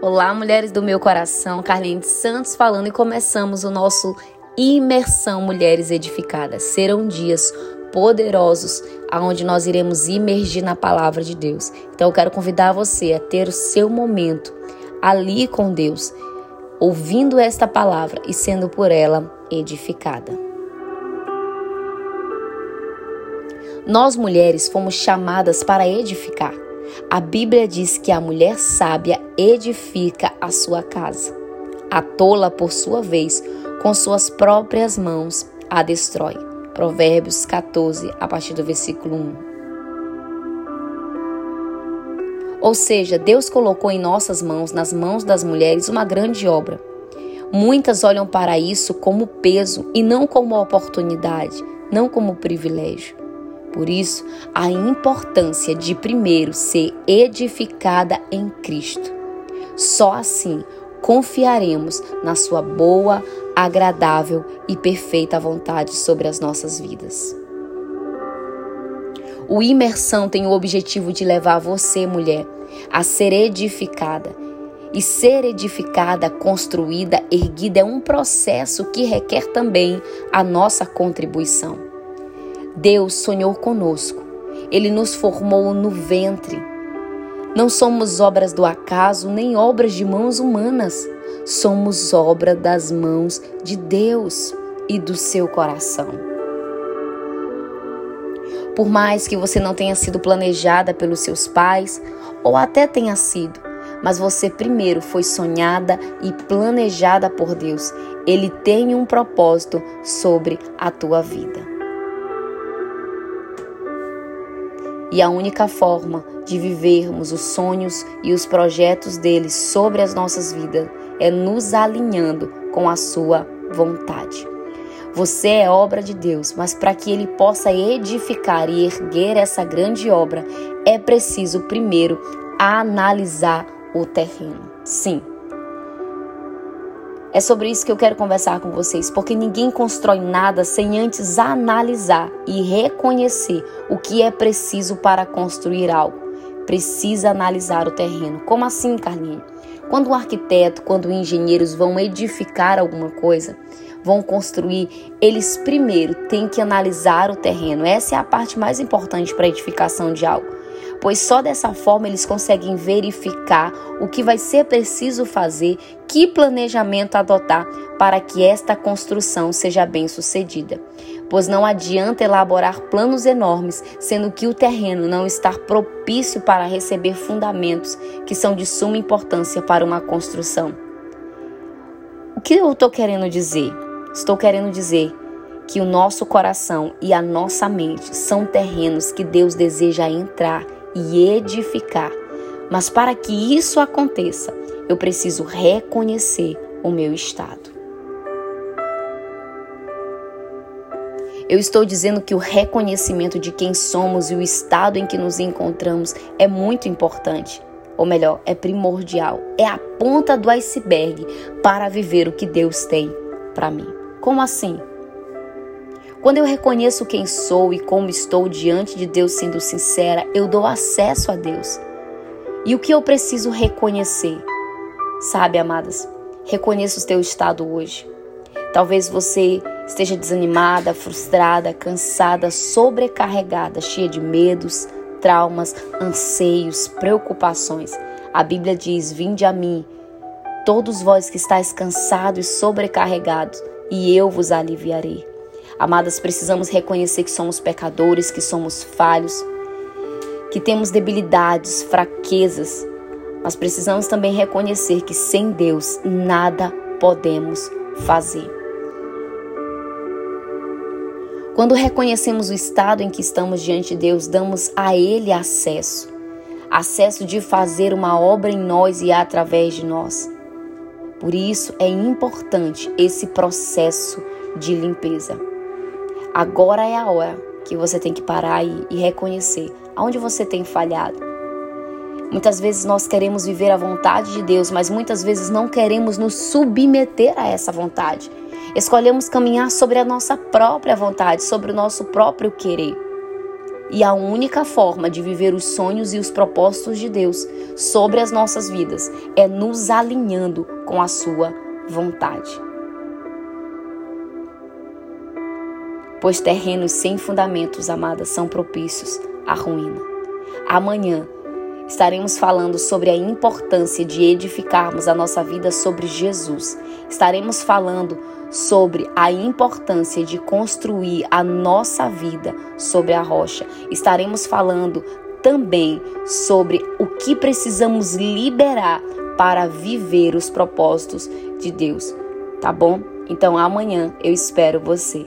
Olá, mulheres do meu coração, Carlinhos Santos falando e começamos o nosso Imersão Mulheres Edificadas. Serão dias poderosos aonde nós iremos imergir na palavra de Deus. Então eu quero convidar você a ter o seu momento ali com Deus, ouvindo esta palavra e sendo por ela edificada. Nós mulheres fomos chamadas para edificar. A Bíblia diz que a mulher sábia edifica a sua casa. A tola, por sua vez, com suas próprias mãos, a destrói. Provérbios 14, a partir do versículo 1. Ou seja, Deus colocou em nossas mãos, nas mãos das mulheres, uma grande obra. Muitas olham para isso como peso e não como oportunidade, não como privilégio. Por isso, a importância de primeiro ser edificada em Cristo. Só assim confiaremos na Sua boa, agradável e perfeita vontade sobre as nossas vidas. O imersão tem o objetivo de levar você, mulher, a ser edificada. E ser edificada, construída, erguida é um processo que requer também a nossa contribuição. Deus sonhou conosco. Ele nos formou no ventre. Não somos obras do acaso nem obras de mãos humanas. Somos obra das mãos de Deus e do seu coração. Por mais que você não tenha sido planejada pelos seus pais, ou até tenha sido, mas você primeiro foi sonhada e planejada por Deus. Ele tem um propósito sobre a tua vida. E a única forma de vivermos os sonhos e os projetos dele sobre as nossas vidas é nos alinhando com a sua vontade. Você é obra de Deus, mas para que ele possa edificar e erguer essa grande obra, é preciso primeiro analisar o terreno. Sim, é sobre isso que eu quero conversar com vocês, porque ninguém constrói nada sem antes analisar e reconhecer o que é preciso para construir algo. Precisa analisar o terreno. Como assim, Carlinhos? Quando um arquiteto, quando engenheiros vão edificar alguma coisa, vão construir, eles primeiro têm que analisar o terreno. Essa é a parte mais importante para a edificação de algo pois só dessa forma eles conseguem verificar o que vai ser preciso fazer, que planejamento adotar para que esta construção seja bem sucedida. Pois não adianta elaborar planos enormes, sendo que o terreno não está propício para receber fundamentos que são de suma importância para uma construção. O que eu estou querendo dizer? Estou querendo dizer que o nosso coração e a nossa mente são terrenos que Deus deseja entrar e edificar. Mas para que isso aconteça, eu preciso reconhecer o meu estado. Eu estou dizendo que o reconhecimento de quem somos e o estado em que nos encontramos é muito importante. Ou melhor, é primordial. É a ponta do iceberg para viver o que Deus tem para mim. Como assim? Quando eu reconheço quem sou e como estou diante de Deus sendo sincera, eu dou acesso a Deus. E o que eu preciso reconhecer? Sabe, amadas, reconheça o teu estado hoje. Talvez você esteja desanimada, frustrada, cansada, sobrecarregada, cheia de medos, traumas, anseios, preocupações. A Bíblia diz: Vinde a mim, todos vós que estáis cansados e sobrecarregados, e eu vos aliviarei. Amadas, precisamos reconhecer que somos pecadores, que somos falhos, que temos debilidades, fraquezas, mas precisamos também reconhecer que sem Deus nada podemos fazer. Quando reconhecemos o estado em que estamos diante de Deus, damos a Ele acesso acesso de fazer uma obra em nós e através de nós. Por isso é importante esse processo de limpeza. Agora é a hora que você tem que parar e, e reconhecer aonde você tem falhado. Muitas vezes nós queremos viver a vontade de Deus, mas muitas vezes não queremos nos submeter a essa vontade. Escolhemos caminhar sobre a nossa própria vontade, sobre o nosso próprio querer. E a única forma de viver os sonhos e os propósitos de Deus sobre as nossas vidas é nos alinhando com a Sua vontade. Pois terrenos sem fundamentos, amadas, são propícios à ruína. Amanhã estaremos falando sobre a importância de edificarmos a nossa vida sobre Jesus. Estaremos falando sobre a importância de construir a nossa vida sobre a rocha. Estaremos falando também sobre o que precisamos liberar para viver os propósitos de Deus, tá bom? Então amanhã eu espero você.